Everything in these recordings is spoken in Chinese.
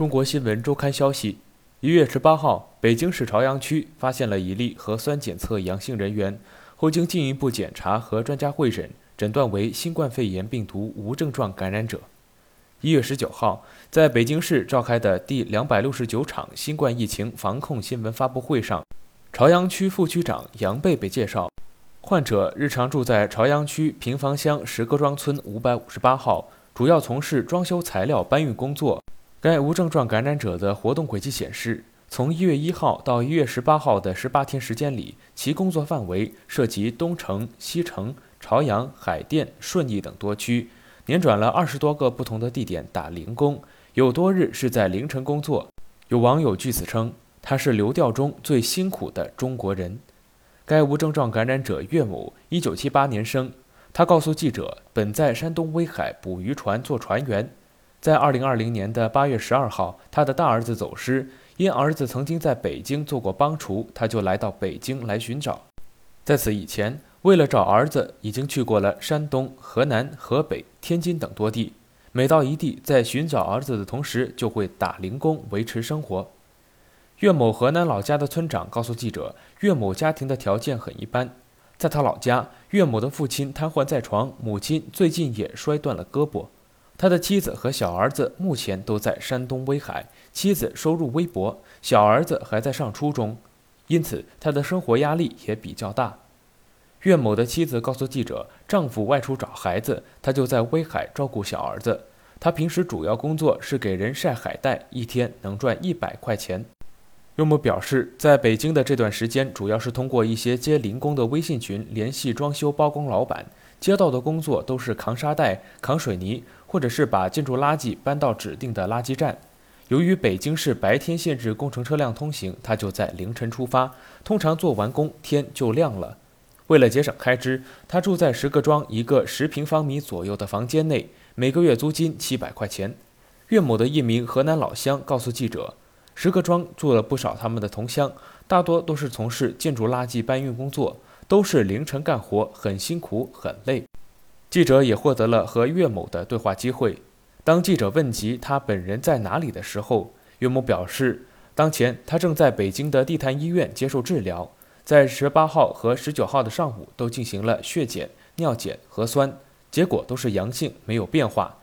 中国新闻周刊消息，一月十八号，北京市朝阳区发现了一例核酸检测阳性人员，后经进一步检查和专家会诊，诊断为新冠肺炎病毒无症状感染者。一月十九号，在北京市召开的第两百六十九场新冠疫情防控新闻发布会上，朝阳区副区长杨贝贝介绍，患者日常住在朝阳区平房乡石各庄村五百五十八号。主要从事装修材料搬运工作。该无症状感染者的活动轨迹显示，从一月一号到一月十八号的十八天时间里，其工作范围涉及东城、西城、朝阳、海淀、顺义等多区，连转了二十多个不同的地点打零工，有多日是在凌晨工作。有网友据此称，他是流调中最辛苦的中国人。该无症状感染者岳母，一九七八年生。他告诉记者，本在山东威海捕鱼船做船员，在二零二零年的八月十二号，他的大儿子走失，因儿子曾经在北京做过帮厨，他就来到北京来寻找。在此以前，为了找儿子，已经去过了山东、河南、河北、天津等多地。每到一地，在寻找儿子的同时，就会打零工维持生活。岳某河南老家的村长告诉记者，岳某家庭的条件很一般。在他老家，岳某的父亲瘫痪在床，母亲最近也摔断了胳膊。他的妻子和小儿子目前都在山东威海，妻子收入微薄，小儿子还在上初中，因此他的生活压力也比较大。岳某的妻子告诉记者，丈夫外出找孩子，他就在威海照顾小儿子。他平时主要工作是给人晒海带，一天能赚一百块钱。岳某表示，在北京的这段时间，主要是通过一些接零工的微信群联系装修包工老板，接到的工作都是扛沙袋、扛水泥，或者是把建筑垃圾搬到指定的垃圾站。由于北京市白天限制工程车辆通行，他就在凌晨出发，通常做完工天就亮了。为了节省开支，他住在石各庄一个十平方米左右的房间内，每个月租金七百块钱。岳某的一名河南老乡告诉记者。石各庄住了不少他们的同乡，大多都是从事建筑垃圾搬运工作，都是凌晨干活，很辛苦很累。记者也获得了和岳某的对话机会。当记者问及他本人在哪里的时候，岳某表示，当前他正在北京的地坛医院接受治疗，在十八号和十九号的上午都进行了血检、尿检、核酸，结果都是阳性，没有变化。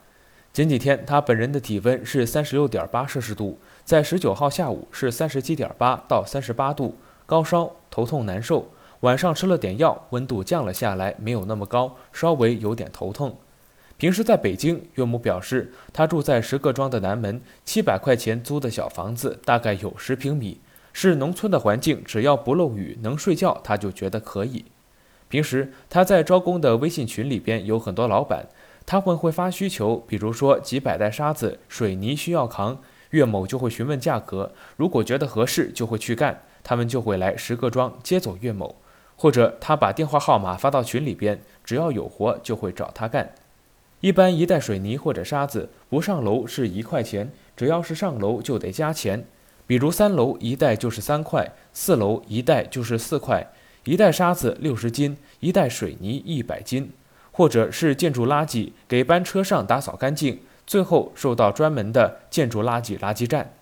前几天他本人的体温是三十六点八摄氏度。在十九号下午是三十七点八到三十八度，高烧头痛难受，晚上吃了点药，温度降了下来，没有那么高，稍微有点头痛。平时在北京，岳母表示，他住在石各庄的南门，七百块钱租的小房子，大概有十平米，是农村的环境，只要不漏雨，能睡觉，他就觉得可以。平时他在招工的微信群里边有很多老板，他们会发需求，比如说几百袋沙子、水泥需要扛。岳某就会询问价格，如果觉得合适，就会去干。他们就会来石各庄接走岳某，或者他把电话号码发到群里边，只要有活就会找他干。一般一袋水泥或者沙子不上楼是一块钱，只要是上楼就得加钱。比如三楼一袋就是三块，四楼一袋就是四块。一袋沙子六十斤，一袋水泥一百斤，或者是建筑垃圾给班车上打扫干净。最后收到专门的建筑垃圾垃圾站，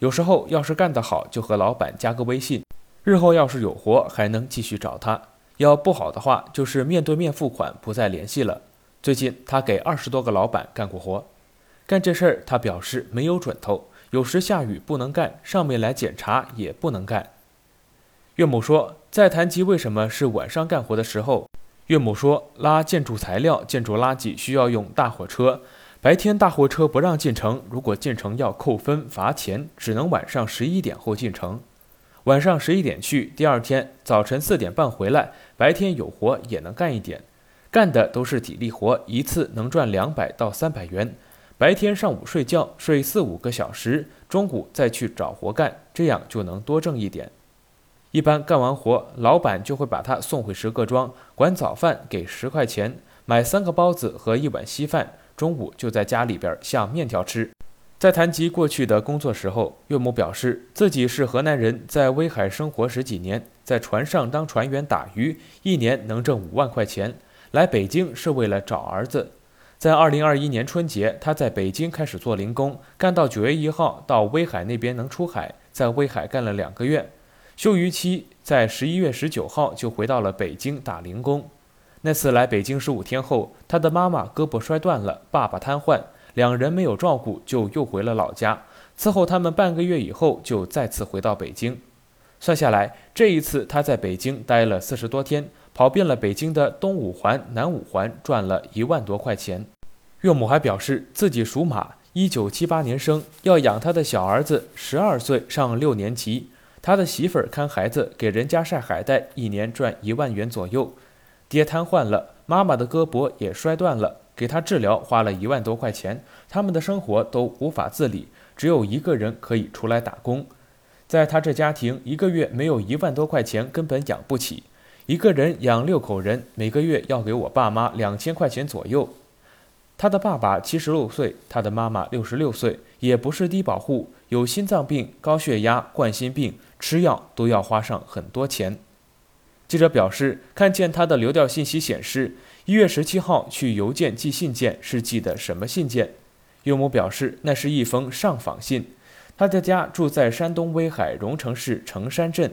有时候要是干得好，就和老板加个微信，日后要是有活还能继续找他；要不好的话，就是面对面付款，不再联系了。最近他给二十多个老板干过活，干这事儿他表示没有准头，有时下雨不能干，上面来检查也不能干。岳母说，在谈及为什么是晚上干活的时候，岳母说拉建筑材料、建筑垃圾需要用大货车。白天大货车不让进城，如果进城要扣分罚钱，只能晚上十一点后进城。晚上十一点去，第二天早晨四点半回来。白天有活也能干一点，干的都是体力活，一次能赚两百到三百元。白天上午睡觉睡四五个小时，中午再去找活干，这样就能多挣一点。一般干完活，老板就会把他送回石各庄，管早饭给十块钱，买三个包子和一碗稀饭。中午就在家里边下面条吃。在谈及过去的工作时候，岳母表示自己是河南人，在威海生活十几年，在船上当船员打鱼，一年能挣五万块钱。来北京是为了找儿子。在二零二一年春节，他在北京开始做零工，干到九月一号到威海那边能出海，在威海干了两个月，休渔期在十一月十九号就回到了北京打零工。那次来北京十五天后，他的妈妈胳膊摔断了，爸爸瘫痪，两人没有照顾，就又回了老家。伺候他们半个月以后，就再次回到北京。算下来，这一次他在北京待了四十多天。跑遍了北京的东五环、南五环，赚了一万多块钱。岳母还表示自己属马，一九七八年生，要养他的小儿子，十二岁上六年级。他的媳妇儿看孩子，给人家晒海带，一年赚一万元左右。爹瘫痪了，妈妈的胳膊也摔断了，给他治疗花了一万多块钱。他们的生活都无法自理，只有一个人可以出来打工。在他这家庭，一个月没有一万多块钱，根本养不起。一个人养六口人，每个月要给我爸妈两千块钱左右。他的爸爸七十六岁，他的妈妈六十六岁，也不是低保户，有心脏病、高血压、冠心病，吃药都要花上很多钱。记者表示，看见他的流调信息显示，一月十七号去邮件寄信件是寄的什么信件？岳母表示，那是一封上访信。他的家住在山东威海荣成市城山镇。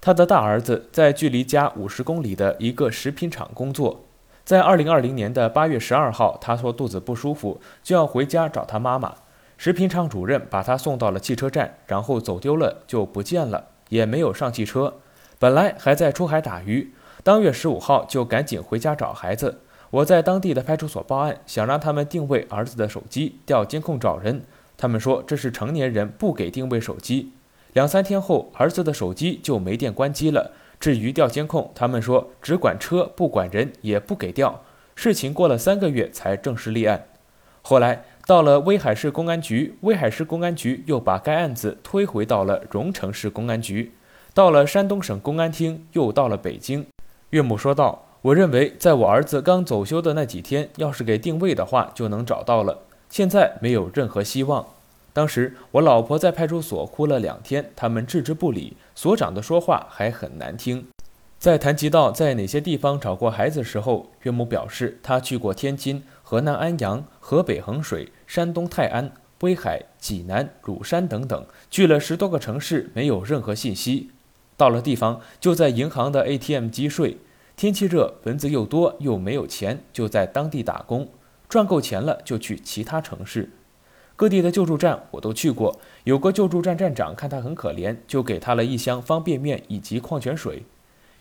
他的大儿子在距离家五十公里的一个食品厂工作。在二零二零年的八月十二号，他说肚子不舒服，就要回家找他妈妈。食品厂主任把他送到了汽车站，然后走丢了，就不见了，也没有上汽车。本来还在出海打鱼，当月十五号就赶紧回家找孩子。我在当地的派出所报案，想让他们定位儿子的手机，调监控找人。他们说这是成年人，不给定位手机。两三天后，儿子的手机就没电关机了。至于调监控，他们说只管车不管人，也不给调。事情过了三个月才正式立案。后来到了威海市公安局，威海市公安局又把该案子推回到了荣成市公安局。到了山东省公安厅，又到了北京。岳母说道：“我认为，在我儿子刚走休的那几天，要是给定位的话，就能找到了。现在没有任何希望。”当时我老婆在派出所哭了两天，他们置之不理。所长的说话还很难听。在谈及到在哪些地方找过孩子时候，岳母表示她去过天津、河南安阳、河北衡水、山东泰安、威海、济南、乳山等等，去了十多个城市，没有任何信息。到了地方，就在银行的 ATM 机睡。天气热，蚊子又多，又没有钱，就在当地打工，赚够钱了就去其他城市。各地的救助站我都去过，有个救助站站长看他很可怜，就给他了一箱方便面以及矿泉水。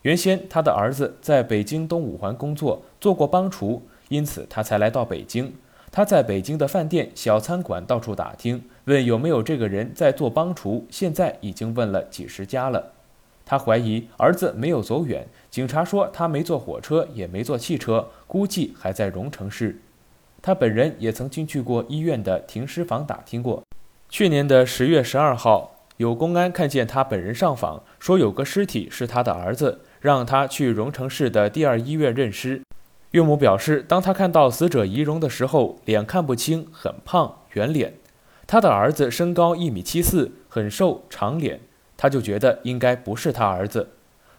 原先他的儿子在北京东五环工作，做过帮厨，因此他才来到北京。他在北京的饭店、小餐馆到处打听，问有没有这个人在做帮厨。现在已经问了几十家了。他怀疑儿子没有走远，警察说他没坐火车，也没坐汽车，估计还在荣城市。他本人也曾经去过医院的停尸房打听过。去年的十月十二号，有公安看见他本人上访，说有个尸体是他的儿子，让他去荣城市的第二医院认尸。岳母表示，当他看到死者遗容的时候，脸看不清，很胖，圆脸。他的儿子身高一米七四，很瘦，长脸，他就觉得应该不是他儿子。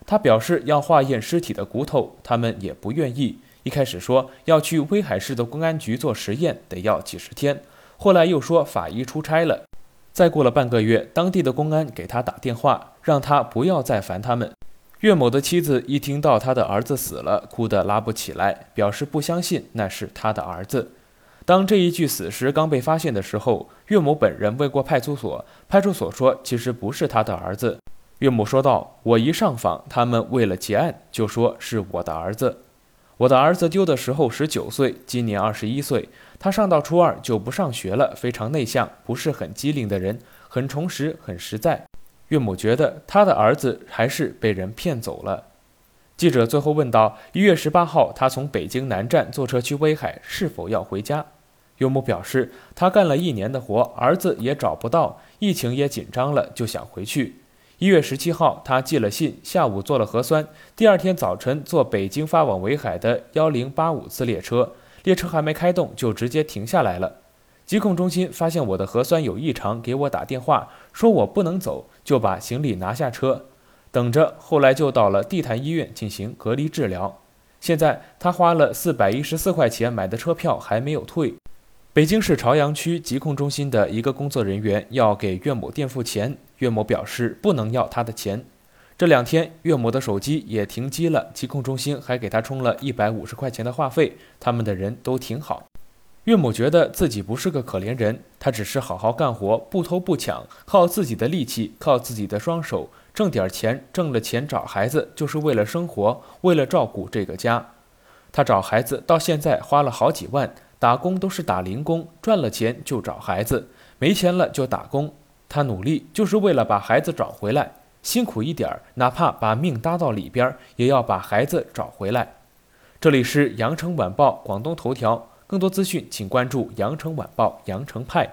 他表示要化验尸体的骨头，他们也不愿意。一开始说要去威海市的公安局做实验，得要几十天。后来又说法医出差了。再过了半个月，当地的公安给他打电话，让他不要再烦他们。岳某的妻子一听到他的儿子死了，哭得拉不起来，表示不相信那是他的儿子。当这一具死尸刚被发现的时候，岳某本人问过派出所，派出所说其实不是他的儿子。岳母说道：“我一上访，他们为了结案，就说是我的儿子。”我的儿子丢的时候十九岁，今年二十一岁。他上到初二就不上学了，非常内向，不是很机灵的人，很诚实，很实在。岳母觉得他的儿子还是被人骗走了。记者最后问道：一月十八号，他从北京南站坐车去威海，是否要回家？岳母表示，他干了一年的活，儿子也找不到，疫情也紧张了，就想回去。一月十七号，他寄了信，下午做了核酸，第二天早晨坐北京发往威海的幺零八五次列车，列车还没开动就直接停下来了。疾控中心发现我的核酸有异常，给我打电话说我不能走，就把行李拿下车，等着。后来就到了地坛医院进行隔离治疗。现在他花了四百一十四块钱买的车票还没有退。北京市朝阳区疾控中心的一个工作人员要给岳母垫付钱，岳母表示不能要他的钱。这两天岳母的手机也停机了，疾控中心还给他充了一百五十块钱的话费。他们的人都挺好。岳母觉得自己不是个可怜人，他只是好好干活，不偷不抢，靠自己的力气，靠自己的双手挣点钱，挣了钱找孩子，就是为了生活，为了照顾这个家。他找孩子到现在花了好几万。打工都是打零工，赚了钱就找孩子，没钱了就打工。他努力就是为了把孩子找回来，辛苦一点儿，哪怕把命搭到里边，也要把孩子找回来。这里是羊城晚报广东头条，更多资讯请关注羊城晚报羊城派。